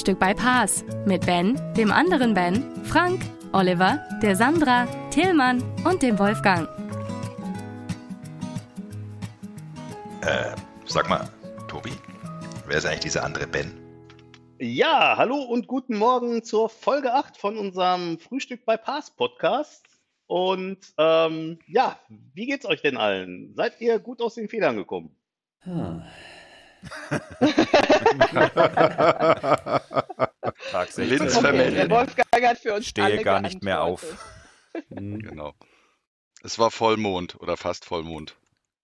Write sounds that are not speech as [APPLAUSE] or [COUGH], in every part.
Frühstück bei Paas mit Ben, dem anderen Ben, Frank, Oliver, der Sandra, Tillmann und dem Wolfgang. Äh, sag mal, Tobi, wer ist eigentlich dieser andere Ben? Ja, hallo und guten Morgen zur Folge 8 von unserem Frühstück bei Pass Podcast. Und ähm, ja, wie geht's euch denn allen? Seid ihr gut aus den Federn gekommen? Hm. [LAUGHS] Tag 16. Linzvermählung. Der Wolfgang hat für uns Stehe gar nicht mehr auf. [LAUGHS] Genau. Es war Vollmond oder fast Vollmond.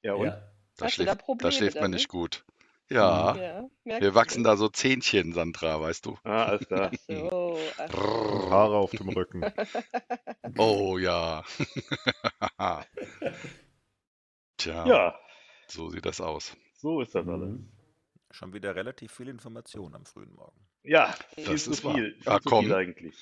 Ja, und? Ja. Da Hast du da schläft, Probleme da schläft man damit? nicht gut. Ja, Ja, merk wir wachsen mir. da so Zähnchen, Sandra, weißt du. Ah, alles klar. So, ach, Und Haare auf dem Rücken. [LAUGHS] Oh ja. Tja, Ja, so sieht das aus. so ist das alles. Schon wieder relativ viel Information am frühen Morgen. Ja, viel Das zu ist viel. Viel Ja, zu komm. viel eigentlich.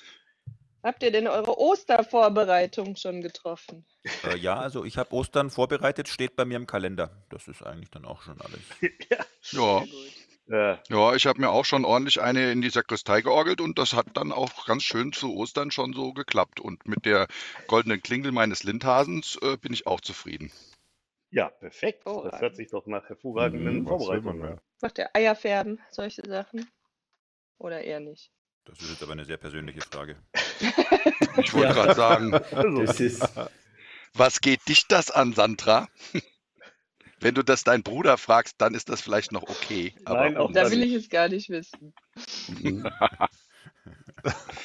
Habt ihr denn eure Ostervorbereitung schon getroffen? Äh, ja, also ich habe Ostern vorbereitet, steht bei mir im Kalender. Das ist eigentlich dann auch schon alles. [LAUGHS] Ja, Sehr gut. Äh, ja, ich habe mir auch schon ordentlich eine in die Sakristei georgelt und das hat dann auch ganz schön zu Ostern schon so geklappt. Und mit der goldenen Klingel meines Lindhasens äh, bin ich auch zufrieden. Ja, perfekt. Das Hervorragend. hört sich doch nach hervorragenden Mhm, Vorbereitungen an. Macht ihr Eier färben, solche Sachen? Oder eher nicht? Das ist jetzt aber eine sehr persönliche Frage. [LAUGHS] Ich wollte Ja. gerade sagen, Also, Das ist, was geht dich das an, Sandra? [LAUGHS] Wenn du das deinen Bruder fragst, dann ist das vielleicht noch okay. Aber Nein, auch Da das will ich es gar nicht wissen. [LAUGHS]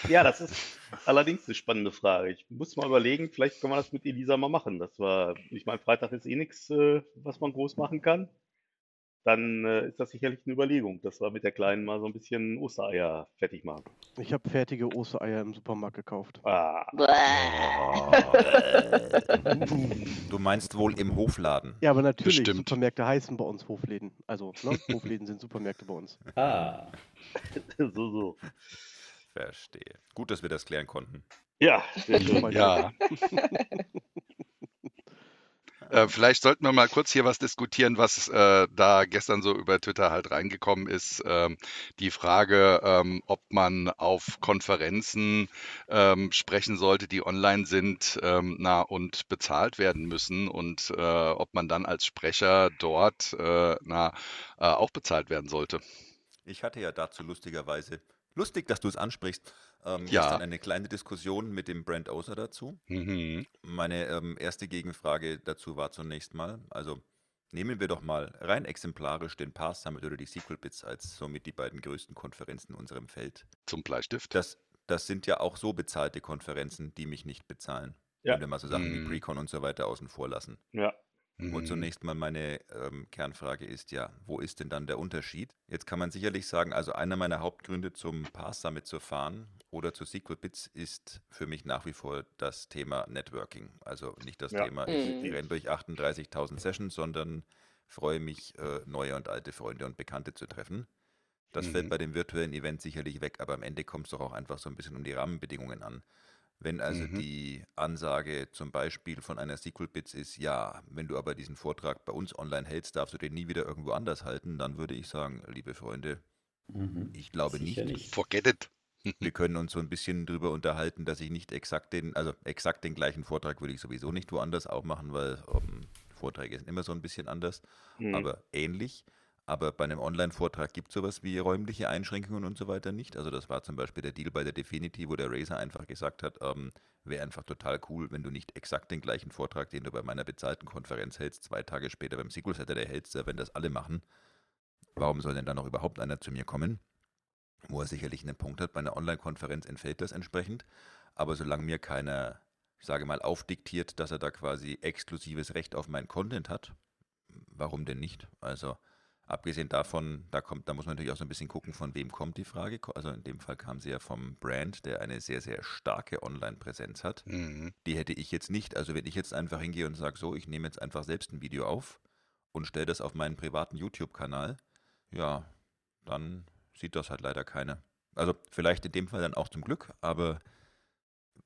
Ja, das ist [LAUGHS] allerdings eine spannende Frage. Ich muss mal überlegen, vielleicht können wir das mit Elisa mal machen. Das war, ich meine, Freitag ist eh nichts, äh, was man groß machen kann. Dann äh, ist das sicherlich eine Überlegung, dass wir mit der Kleinen mal so ein bisschen Ostereier fertig machen. Ich habe fertige Ostereier im Supermarkt gekauft. Ah, [LAUGHS] Du meinst wohl im Hofladen. Ja, aber natürlich, Bestimmt. Supermärkte heißen bei uns Hofläden. Also, ne? Hofläden sind Supermärkte bei uns. ah, [LAUGHS] so, so. Verstehe. Gut, dass wir das klären konnten. Ja, sehr schön. Ja. [LAUGHS] Äh, vielleicht sollten wir mal kurz hier was diskutieren, was äh, da gestern so über Twitter halt reingekommen ist. Ähm, die Frage, ähm, ob man auf Konferenzen ähm, sprechen sollte, die online sind, ähm, na und bezahlt werden müssen und äh, ob man dann als Sprecher dort äh, na äh, auch bezahlt werden sollte. Ich hatte ja dazu lustigerweise, lustig, dass du es ansprichst, ähm, Ja. gestern eine kleine Diskussion mit dem Brand Oser dazu. Mhm. Meine ähm, erste Gegenfrage dazu war zunächst mal, also nehmen wir doch mal rein exemplarisch den Pass Summit oder die Sequel Bits als somit die beiden größten Konferenzen in unserem Feld. Zum Bleistift. Das, das sind ja auch so bezahlte Konferenzen, die mich nicht bezahlen. Ja. Wenn wir mal so Sachen wie Mhm. Precon und so weiter außen vor lassen. Ja. Und zunächst mal meine ähm, Kernfrage ist ja, wo ist denn dann der Unterschied? Jetzt kann man sicherlich sagen, also einer meiner Hauptgründe zum Pass Summit zu fahren oder zu SQL Bits ist für mich nach wie vor das Thema Networking. Also nicht das Ja. Thema, ich Mhm. renne durch 38.000 Sessions, sondern freue mich, äh, neue und alte Freunde und Bekannte zu treffen. Das fällt Mhm. bei dem virtuellen Event sicherlich weg, aber am Ende kommt es doch auch einfach so ein bisschen um die Rahmenbedingungen an. Wenn also Mhm. die Ansage zum Beispiel von einer SQL Bits ist, ja, wenn du aber diesen Vortrag bei uns online hältst, darfst du den nie wieder irgendwo anders halten, dann würde ich sagen, liebe Freunde, mhm. ich glaube nicht. nicht. Forget it. [LAUGHS] Wir können uns so ein bisschen drüber unterhalten, dass ich nicht exakt den, also exakt den gleichen Vortrag würde ich sowieso nicht woanders auch machen, weil ähm, Vorträge sind immer so ein bisschen anders, Mhm. aber ähnlich. Aber bei einem Online-Vortrag gibt es sowas wie räumliche Einschränkungen und so weiter nicht. Also das war zum Beispiel der Deal bei der Definity, wo der Razer einfach gesagt hat, ähm, wäre einfach total cool, wenn du nicht exakt den gleichen Vortrag, den du bei meiner bezahlten Konferenz hältst, zwei Tage später beim SQL Saturday hältst, wenn das alle machen. Warum soll denn da noch überhaupt einer zu mir kommen? Wo er sicherlich einen Punkt hat, bei einer Online-Konferenz entfällt das entsprechend. Aber solange mir keiner, ich sage mal, aufdiktiert, dass er da quasi exklusives Recht auf meinen Content hat, warum denn nicht? Also Abgesehen davon, da kommt, da muss man natürlich auch so ein bisschen gucken, von wem kommt die Frage. Also in dem Fall kam sie ja vom Brand, der eine sehr, sehr starke Online-Präsenz hat. Mhm. Die hätte ich jetzt nicht. Also wenn ich jetzt einfach hingehe und sage, so, ich nehme jetzt einfach selbst ein Video auf und stelle das auf meinen privaten YouTube-Kanal, ja, dann sieht das halt leider keiner. Also vielleicht in dem Fall dann auch zum Glück, aber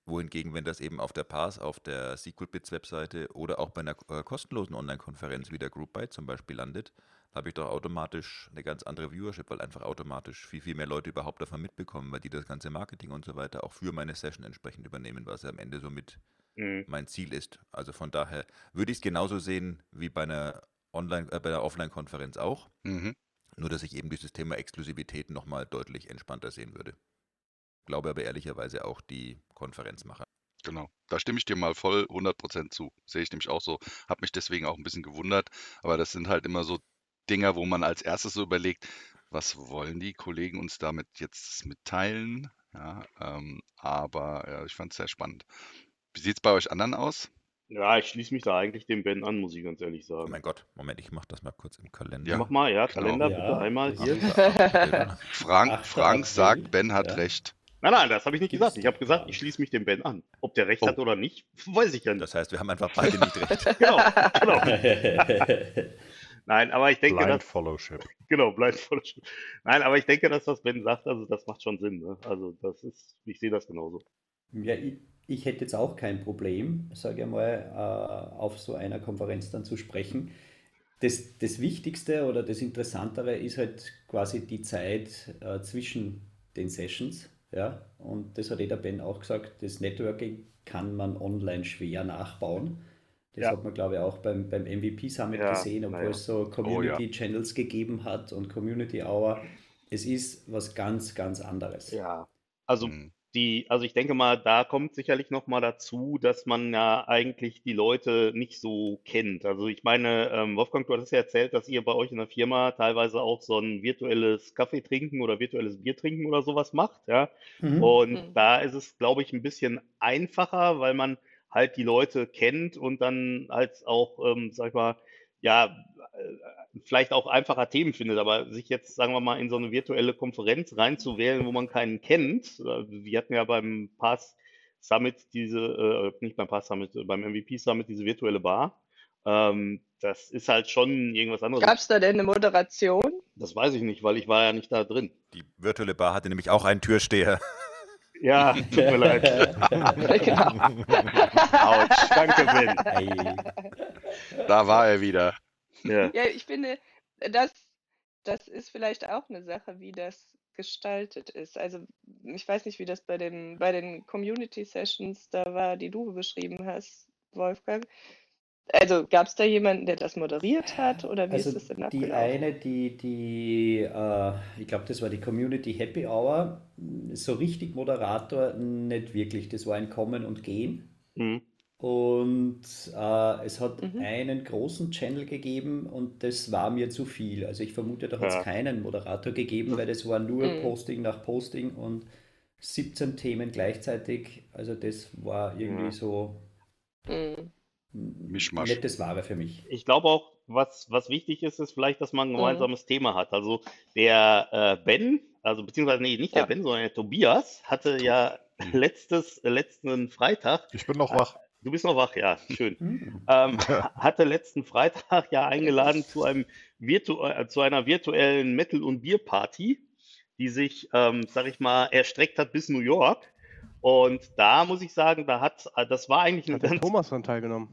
wohingegen, wenn das eben auf der Pass, auf der SQLBits-Webseite oder auch bei einer äh, kostenlosen Online-Konferenz wie der GroupByte zum Beispiel landet, habe ich doch automatisch eine ganz andere Viewership, weil einfach automatisch viel, viel mehr Leute überhaupt davon mitbekommen, weil die das ganze Marketing und so weiter auch für meine Session entsprechend übernehmen, was ja am Ende somit Mhm. mein Ziel ist. Also von daher würde ich es genauso sehen wie bei einer Online, äh, bei einer Offline-Konferenz auch. Mhm. Nur, dass ich eben dieses Thema Exklusivität nochmal deutlich entspannter sehen würde. Glaube aber ehrlicherweise auch die Konferenzmacher. Genau, da stimme ich dir mal voll 100% zu. Sehe ich nämlich auch so. Habe mich deswegen auch ein bisschen gewundert. Aber das sind halt immer so Dinger, wo man als erstes so überlegt, was wollen die Kollegen uns damit jetzt mitteilen? Ja, ähm, aber ja, ich fand es sehr spannend. Wie sieht es bei euch anderen aus? Ja, ich schließe mich da eigentlich dem Ben an, muss ich ganz ehrlich Oh sagen. mein Gott, Moment, ich mache das mal kurz im Kalender. Ja, Mach mal, ja, genau. Kalender Ja, bitte einmal hier. [LAUGHS] Frank, Frank sagt, Ben hat ja. recht. Nein, nein, das habe ich nicht gesagt. Ich habe gesagt, ich schließe mich dem Ben an. Ob der recht Oh. hat oder nicht, weiß ich ja nicht. Das heißt, wir haben einfach beide nicht recht. [LAUGHS] Genau, genau. [LAUGHS] Nein, aber ich denke, Blind dass, Followship. [LAUGHS] genau, voll schön. Nein, aber ich denke, dass was Ben sagt, also das macht schon Sinn. Ne? Also das ist, ich sehe das genauso. Ja, ich, ich hätte jetzt auch kein Problem, sage ich mal, äh, auf so einer Konferenz dann zu sprechen. Das, das Wichtigste oder das Interessantere ist halt quasi die Zeit äh, zwischen den Sessions. Ja? Und das hat eh der Ben auch gesagt, das Networking kann man online schwer nachbauen. Das Ja. hat man, glaube ich, auch beim, beim MVP Summit Ja, gesehen, obwohl naja. es so Community Channels gegeben hat und Community Hour. Es ist was ganz, ganz anderes. Ja. Also Mhm. die, also ich denke mal, da kommt sicherlich noch mal dazu, dass man ja eigentlich die Leute nicht so kennt. Also ich meine, ähm, Wolfgang, du hattest ja erzählt, dass ihr bei euch in der Firma teilweise auch so ein virtuelles Kaffee trinken oder virtuelles Bier trinken oder sowas macht, ja. Mhm. Und Mhm. da ist es, glaube ich, ein bisschen einfacher, weil man halt die Leute kennt und dann halt auch, ähm, sag ich mal, ja, äh, vielleicht auch einfacher Themen findet, aber sich jetzt, sagen wir mal, in so eine virtuelle Konferenz reinzuwählen, wo man keinen kennt, äh, wir hatten ja beim Pass Summit diese, äh, nicht beim Pass Summit, äh, beim MVP Summit diese virtuelle Bar. Ähm, das ist halt schon irgendwas anderes. Gab es da denn eine Moderation? Das weiß ich nicht, weil ich war ja nicht da drin. Die virtuelle Bar hatte nämlich auch einen Türsteher. [LAUGHS] Ja, tut mir leid. genau. Autsch, danke, Ben. Ei. Da war er wieder. Ja. Ja, ich finde, das, das ist vielleicht auch eine Sache, wie das gestaltet ist. Also ich weiß nicht, wie das bei den, bei den Community Sessions da war, die du beschrieben hast, Wolfgang. Also gab es da jemanden, der das moderiert hat oder wie Also ist das denn die abgelaufen? eine, die, die äh, ich glaube, das war die Community Happy Hour, so richtig Moderator nicht wirklich. Das war ein Kommen und Gehen. Mhm. Und äh, es hat Mhm. einen großen Channel gegeben und das war mir zu viel. Also ich vermute, da hat es Ja. keinen Moderator gegeben, weil das war nur Mhm. Posting nach Posting und 17 Themen gleichzeitig. Also das war irgendwie Ja. so Mhm. Mischmasch. nicht das Wahre für mich. Ich glaube auch, was, was wichtig ist, ist vielleicht, dass man ein Mhm. gemeinsames Thema hat. Also der äh, Ben, also beziehungsweise nee, nicht Ja. der Ben, sondern der Tobias hatte ja letztes, letzten Freitag, Ich bin noch wach. du bist noch wach, ja, schön, Hm. ähm, [LAUGHS] hatte letzten Freitag ja eingeladen zu einem virtu äh, zu einer virtuellen Metal- und Bierparty, die sich, ähm, sag ich mal, erstreckt hat bis New York. Und da muss ich sagen, da hat, äh, das war eigentlich eine Hat ganz Thomas dran teilgenommen?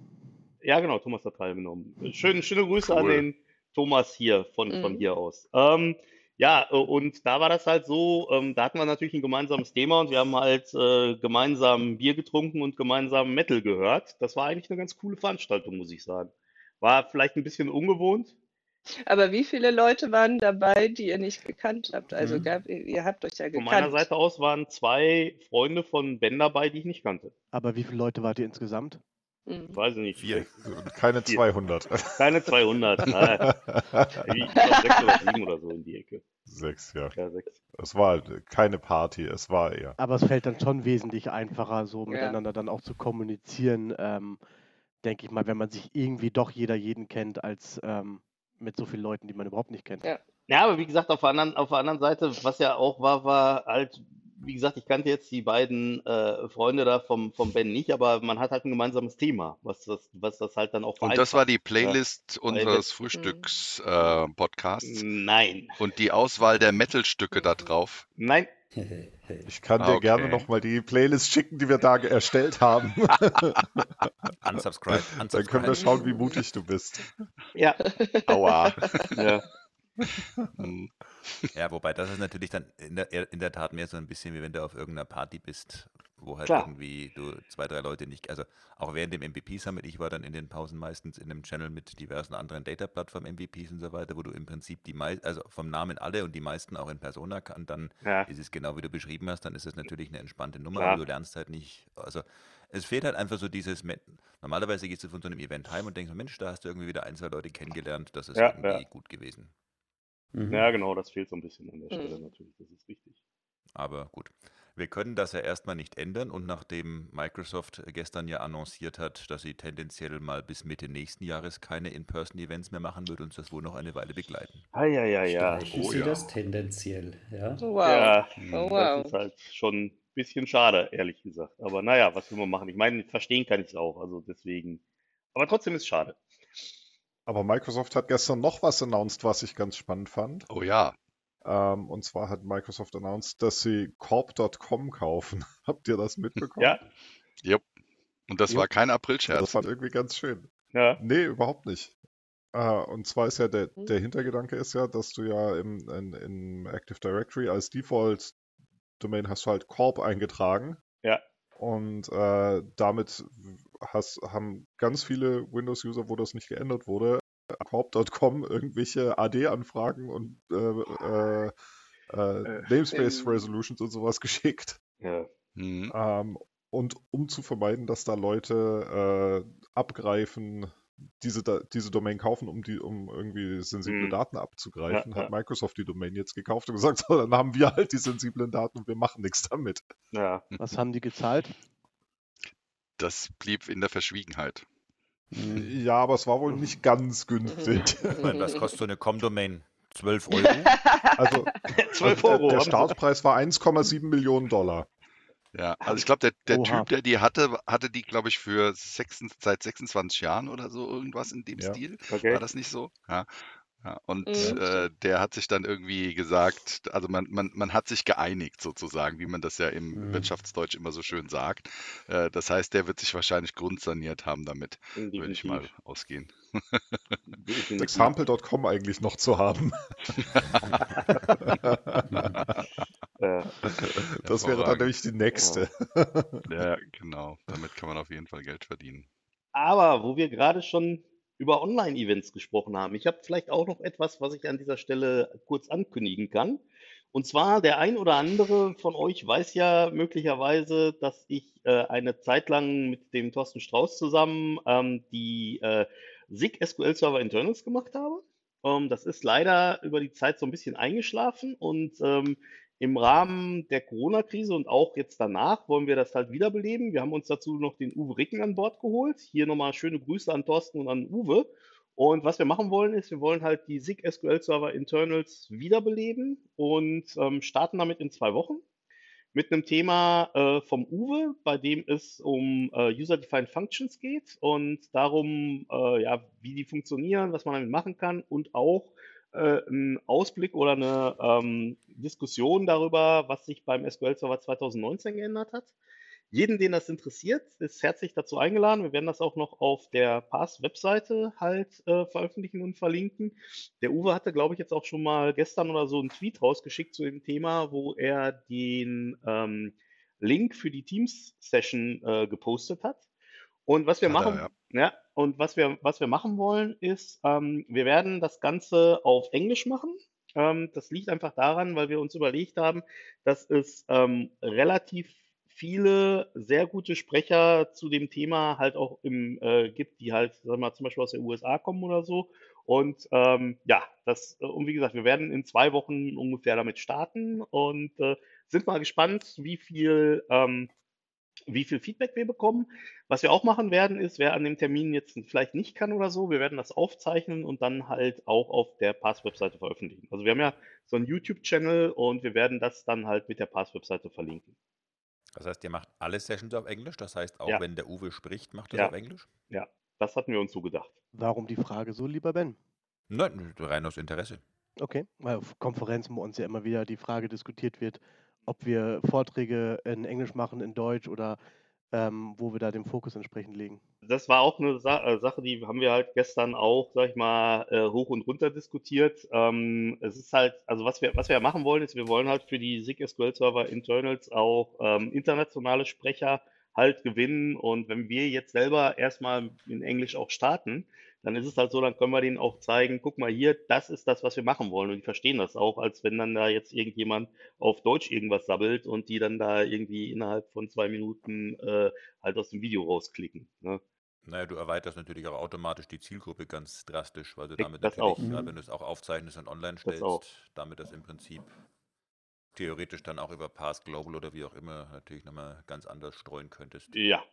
Ja, genau, Thomas hat teilgenommen. Schön, schöne Grüße an Cool. den Thomas hier von, von Mhm. hier aus. Ähm, ja, und da war das halt so, ähm, da hatten wir natürlich ein gemeinsames Thema und wir haben halt äh, gemeinsam Bier getrunken und gemeinsam Metal gehört. Das war eigentlich eine ganz coole Veranstaltung, muss ich sagen. War vielleicht ein bisschen ungewohnt. Aber wie viele Leute waren dabei, die ihr nicht gekannt habt? Also Mhm. gab, ihr habt euch ja Von meiner gekannt. Seite aus waren zwei Freunde von Ben dabei, die ich nicht kannte. Aber wie viele Leute wart ihr insgesamt? Mhm. Weiß ich nicht. Vier. Keine 200. Keine 200. [LAUGHS] Nein. Sechs oder sieben oder so in die Ecke. Sechs, ja. Ja, sechs. Es war halt keine Party, es war eher. Aber es fällt dann schon wesentlich einfacher, so Ja. miteinander dann auch zu kommunizieren, ähm, denke ich mal, wenn man sich irgendwie doch jeder jeden kennt, als ähm, mit so vielen Leuten, die man überhaupt nicht kennt. Ja. Ja, aber wie gesagt, auf der anderen, auf der anderen Seite, was ja auch war, war halt, wie gesagt, ich kannte jetzt die beiden äh, Freunde da vom, vom Ben nicht, aber man hat halt ein gemeinsames Thema, was das, was das halt dann auch Und das war die. Ja. Playlist Weil unseres Frühstücks-Podcasts. nein, Und die Auswahl der Metal-Stücke da drauf. nein, [LAUGHS] Ich kann Ah, dir gerne okay. nochmal die Playlist schicken, die wir da erstellt haben. [LAUGHS] Unsubscribe, Dann können wir unsubscribe. schauen, wie mutig du bist. ja, Aua. ja, Hm. [LAUGHS] Ja, wobei das ist natürlich dann in der, in der Tat mehr so ein bisschen, wie wenn du auf irgendeiner Party bist, wo halt Klar. irgendwie du zwei, drei Leute nicht, also auch während dem MVP-Summit, ich war dann in den Pausen meistens in einem Channel mit diversen anderen Data-Plattform-MVPs und so weiter, wo du im Prinzip die meisten, also vom Namen alle und die meisten auch in Persona kann, dann ja, ist es genau wie du beschrieben hast, dann ist es natürlich eine entspannte Nummer, Klar. aber du lernst halt nicht, also es fehlt halt einfach so dieses, normalerweise gehst du von so einem Event heim und denkst, Mensch, da hast du irgendwie wieder ein, zwei Leute kennengelernt, das ist Ja, irgendwie ja. gut gewesen. Mhm. ja, genau, das fehlt so ein bisschen an der Mhm. Stelle natürlich, das ist richtig. Aber gut. Wir können das ja erstmal nicht ändern und nachdem Microsoft gestern ja annonciert hat, dass sie tendenziell mal bis Mitte nächsten Jahres keine In-Person-Events mehr machen, wird uns das wohl noch eine Weile begleiten. Ah, ja, ja, ja. Streichen Oh Sie ja. das tendenziell, ja? Wow. Ja, Oh, das wow. ist halt schon ein bisschen schade, ehrlich gesagt. Aber naja, was will man machen? Ich meine, verstehen kann ich es auch, also deswegen. Aber trotzdem ist es schade. Aber Microsoft hat gestern noch was announced, was ich ganz spannend fand. Oh ja. Ähm, und zwar hat Microsoft announced, dass sie Corp.com kaufen. [LAUGHS] Habt ihr das mitbekommen? Ja, Jupp. Und das Jo. war kein Das Aprilscherz. war irgendwie ganz schön. ja, Nee, überhaupt nicht. Äh, und zwar ist ja der, Hm. der Hintergedanke ist ja, dass du ja im, in, im Active Directory als Default-Domain hast du halt Corp eingetragen. ja, Und äh, damit hast, haben ganz viele Windows-User, wo das nicht geändert wurde, corp.com irgendwelche AD-Anfragen und äh, äh, äh, Äh, Namespace ähm. Resolutions und sowas geschickt. ja. Hm. Ähm, und um zu vermeiden, dass da Leute äh, abgreifen, diese, Da- diese Domain kaufen, um, die, um irgendwie sensible Hm. Daten abzugreifen, Ja, hat ja. Microsoft die Domain jetzt gekauft und gesagt, [LAUGHS] so, dann haben wir halt die sensiblen Daten und wir machen nichts damit. ja. [LAUGHS] Was haben die gezahlt? Das blieb in der Verschwiegenheit. Mhm. Ja, aber es war wohl nicht ganz günstig. [LAUGHS] Was kostet so eine Com-Domain? 12 Euro? [LAUGHS] Also, [LAUGHS] 12 also Euro. der, der. Startpreis war 1,7 Millionen Dollar. Ja, also ich glaube, der, der Oha. Typ, der die hatte, hatte die, glaube ich, für 26, seit 26 Jahren oder so irgendwas in dem Ja. Stil. Okay. War das nicht so? Ja. Ja, und Mhm. äh, der hat sich dann irgendwie gesagt, also man, man, man hat sich geeinigt sozusagen, wie man das ja im Mhm. Wirtschaftsdeutsch immer so schön sagt. Äh, das heißt, der wird sich wahrscheinlich grundsaniert haben damit, würde ich mal Definitiv. ausgehen. Definitiv. Example.com eigentlich noch zu haben. [LAUGHS] [LAUGHS] Das wäre dann nämlich die nächste. Ja, genau. Damit kann man auf jeden Fall Geld verdienen. Aber wo wir gerade schon über Online-Events gesprochen haben, ich habe vielleicht auch noch etwas, was ich an dieser Stelle kurz ankündigen kann. Und zwar, der ein oder andere von euch weiß ja möglicherweise, dass ich äh, eine Zeit lang mit dem Thorsten Strauß zusammen ähm, die äh, SIG SQL Server Internals gemacht habe. Ähm, das ist leider über die Zeit so ein bisschen eingeschlafen und ähm, im Rahmen der Corona-Krise und auch jetzt danach wollen wir das halt wiederbeleben. Wir haben uns dazu noch den Uwe Ricken an Bord geholt. Hier nochmal schöne Grüße an Thorsten und an Uwe. Und was wir machen wollen, ist, wir wollen halt die SIG SQL Server Internals wiederbeleben und ähm, starten damit in zwei Wochen mit einem Thema äh, vom Uwe, bei dem es um äh, User-Defined Functions geht und darum, äh, ja, wie die funktionieren, was man damit machen kann und auch äh, einen Ausblick oder eine ähm, Diskussion darüber, was sich beim SQL Server 2019 geändert hat. Jeden, den das interessiert, ist herzlich dazu eingeladen. Wir werden das auch noch auf der Pass-Webseite halt äh, veröffentlichen und verlinken. Der Uwe hatte, glaube ich, jetzt auch schon mal gestern oder so einen Tweet rausgeschickt zu dem Thema, wo er den ähm, Link für die Teams-Session äh, gepostet hat. Und was wir Hat er, machen, ja. ja, und was wir, was wir machen wollen, ist, ähm, wir werden das Ganze auf Englisch machen. Ähm, das liegt einfach daran, weil wir uns überlegt haben, dass es ähm, relativ viele sehr gute Sprecher zu dem Thema halt auch im äh, gibt, die halt, sagen wir mal, zum Beispiel aus den USA kommen oder so. Und ähm, ja, das, äh, und wie gesagt, wir werden in zwei Wochen ungefähr damit starten und äh, sind mal gespannt, wie viel ähm, wie viel Feedback wir bekommen. Was wir auch machen werden, ist, wer an dem Termin jetzt vielleicht nicht kann oder so, wir werden das aufzeichnen und dann halt auch auf der Pass-Webseite veröffentlichen. Also wir haben ja so einen YouTube-Channel und wir werden das dann halt mit der Pass-Webseite verlinken. Das heißt, ihr macht alle Sessions auf Englisch. Das heißt, auch Ja. wenn der Uwe spricht, macht er Ja. auf Englisch? Ja, das hatten wir uns so gedacht. Warum die Frage so, lieber Ben? Nein, rein aus Interesse. Okay, weil auf Konferenzen bei uns ja immer wieder die Frage diskutiert wird, ob wir Vorträge in Englisch machen, in Deutsch oder ähm, wo wir da den Fokus entsprechend legen. Das war auch eine Sa äh, Sache, die haben wir halt gestern auch, sag ich mal, äh, hoch und runter diskutiert. Ähm, es ist halt, also was wir, was wir machen wollen, ist, wir wollen halt für die SIG SQL Server Internals auch ähm, internationale Sprecher halt gewinnen. Und wenn wir jetzt selber erstmal in Englisch auch starten, dann ist es halt so, dann können wir denen auch zeigen, guck mal hier, das ist das, was wir machen wollen. Und die verstehen das auch, als wenn dann da jetzt irgendjemand auf Deutsch irgendwas sabbelt und die dann da irgendwie innerhalb von zwei Minuten äh, halt aus dem Video rausklicken. Ne? Naja, du erweiterst natürlich auch automatisch die Zielgruppe ganz drastisch, weil du damit das natürlich, auch. gerade Mhm. wenn du es auch aufzeichnest und online Das stellst, auch. damit das im Prinzip theoretisch dann auch über Pass Global oder wie auch immer natürlich nochmal ganz anders streuen könntest. Ja,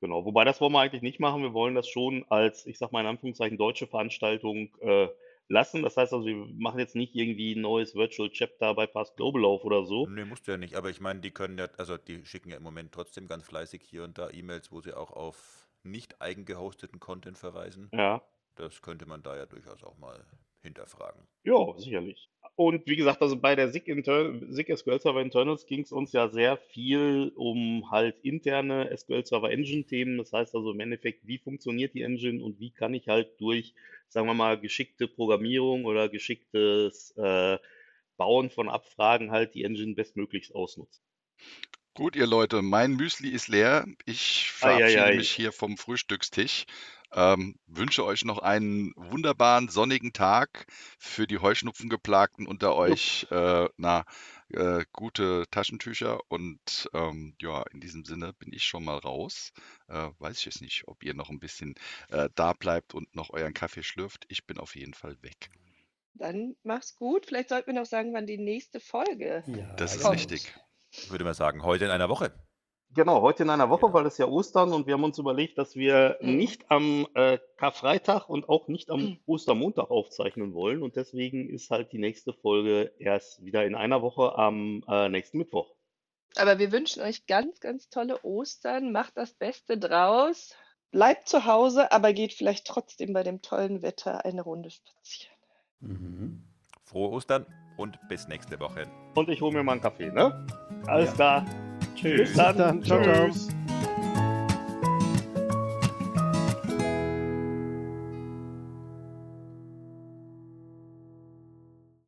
genau. Wobei das wollen wir eigentlich nicht machen. Wir wollen das schon als, ich sag mal in Anführungszeichen, deutsche Veranstaltung äh, lassen. Das heißt also, wir machen jetzt nicht irgendwie ein neues Virtual Chapter bei Pass Global auf oder so. Nee, musst du ja nicht, aber ich meine, die können ja, also die schicken ja im Moment trotzdem ganz fleißig hier und da E-Mails, wo sie auch auf nicht eigengehosteten Content verweisen. Ja, Das könnte man da ja durchaus auch mal hinterfragen. ja, sicherlich. Und wie gesagt, also bei der SIG, SIG SQL Server Internals ging es uns ja sehr viel um halt interne SQL Server Engine Themen. Das heißt also im Endeffekt, wie funktioniert die Engine und wie kann ich halt durch, sagen wir mal, geschickte Programmierung oder geschicktes äh, Bauen von Abfragen halt die Engine bestmöglichst ausnutzen. Gut, ihr Leute, mein Müsli ist leer. Ich verabschiede Eieiei. mich hier vom Frühstückstisch. Ähm, wünsche euch noch einen wunderbaren sonnigen Tag für die Heuschnupfengeplagten unter euch. Äh, na, äh, gute Taschentücher und ähm, ja, in diesem Sinne bin ich schon mal raus. Äh, weiß ich jetzt nicht, ob ihr noch ein bisschen äh, da bleibt und noch euren Kaffee schlürft. Ich bin auf jeden Fall weg. Dann mach's gut. Vielleicht sollten wir noch sagen, wann die nächste Folge Ja, Das ist genau. richtig. Ich würde mal sagen, heute in einer Woche. Genau, heute in einer Woche, weil es ja Ostern und wir haben uns überlegt, dass wir Mhm. nicht am äh, Karfreitag und auch nicht am Ostermontag aufzeichnen wollen und deswegen ist halt die nächste Folge erst wieder in einer Woche am äh, nächsten Mittwoch. Aber wir wünschen euch ganz, ganz tolle Ostern. Macht das Beste draus. Bleibt zu Hause, aber geht vielleicht trotzdem bei dem tollen Wetter eine Runde spazieren. Mhm. Frohe Ostern und bis nächste Woche. Und ich hole mir mal einen Kaffee, ne? Alles Ja. klar. Tschüss. Bis dann. Bis dann. Ciao, ciao. Tschüss.